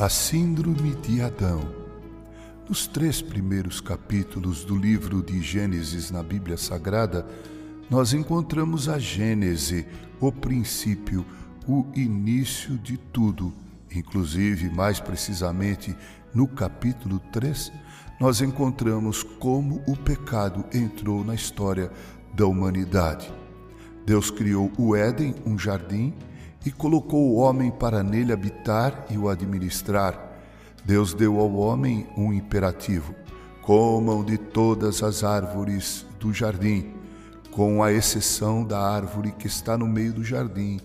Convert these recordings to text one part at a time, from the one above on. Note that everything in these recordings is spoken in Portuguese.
A Síndrome de Adão. Nos três primeiros capítulos do livro de Gênesis na Bíblia Sagrada, nós encontramos a Gênese, o princípio, o início de tudo. Inclusive, mais precisamente, no capítulo 3, nós encontramos como o pecado entrou na história da humanidade. Deus criou o Éden, um jardim, e colocou o homem para nele habitar e o administrar. Deus deu ao homem um imperativo: comam de todas as árvores do jardim, com a exceção da árvore que está no meio do jardim,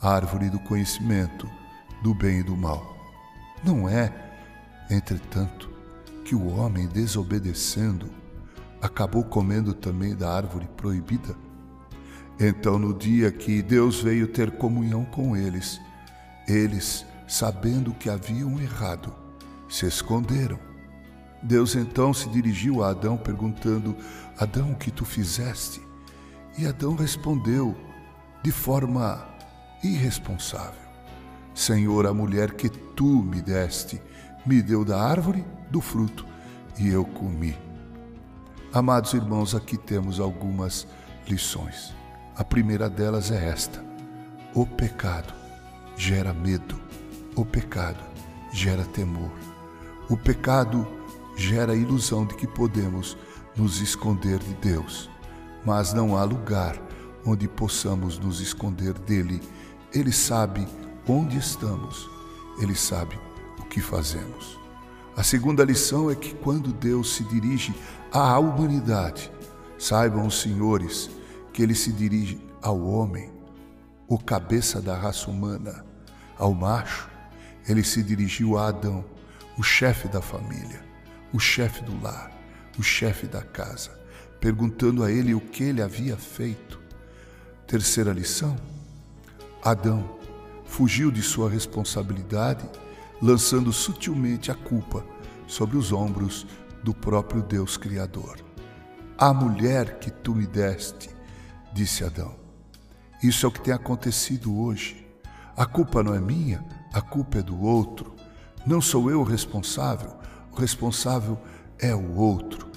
a árvore do conhecimento do bem e do mal. Não é, entretanto, que o homem, desobedecendo, acabou comendo também da árvore proibida? Então, no dia que Deus veio ter comunhão com eles, eles, sabendo que haviam errado, se esconderam. Deus então se dirigiu a Adão perguntando: Adão, o que tu fizeste? E Adão respondeu de forma irresponsável: Senhor, a mulher que tu me deste me deu da árvore do fruto e eu comi. Amados irmãos, aqui temos algumas lições. A primeira delas é esta: o pecado gera medo, o pecado gera temor, o pecado gera a ilusão de que podemos nos esconder de Deus, mas não há lugar onde possamos nos esconder dele. Ele sabe onde estamos, ele sabe o que fazemos. A segunda lição é que quando Deus se dirige à humanidade, saibam os senhores que ele se dirige ao homem, o cabeça da raça humana, ao macho, ele se dirigiu a Adão, o chefe da família, o chefe do lar, o chefe da casa, perguntando a ele o que ele havia feito. Terceira lição: Adão fugiu de sua responsabilidade, lançando sutilmente a culpa sobre os ombros do próprio Deus Criador. A mulher que tu me deste disse Adão. Isso é o que tem acontecido hoje. A culpa não é minha, a culpa é do outro. Não sou eu o responsável, o responsável é o outro.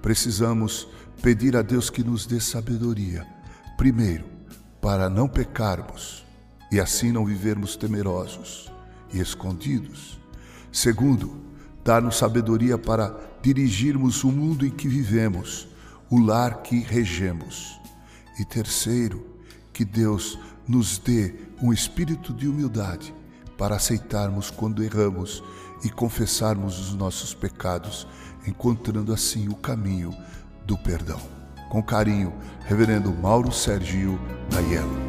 Precisamos pedir a Deus que nos dê sabedoria, primeiro, para não pecarmos e assim não vivermos temerosos e escondidos. Segundo, dar-nos sabedoria para dirigirmos o mundo em que vivemos, o lar que regemos. E terceiro, que Deus nos dê um espírito de humildade para aceitarmos quando erramos e confessarmos os nossos pecados, encontrando assim o caminho do perdão. Com carinho, Reverendo Mauro Sergio Aiello.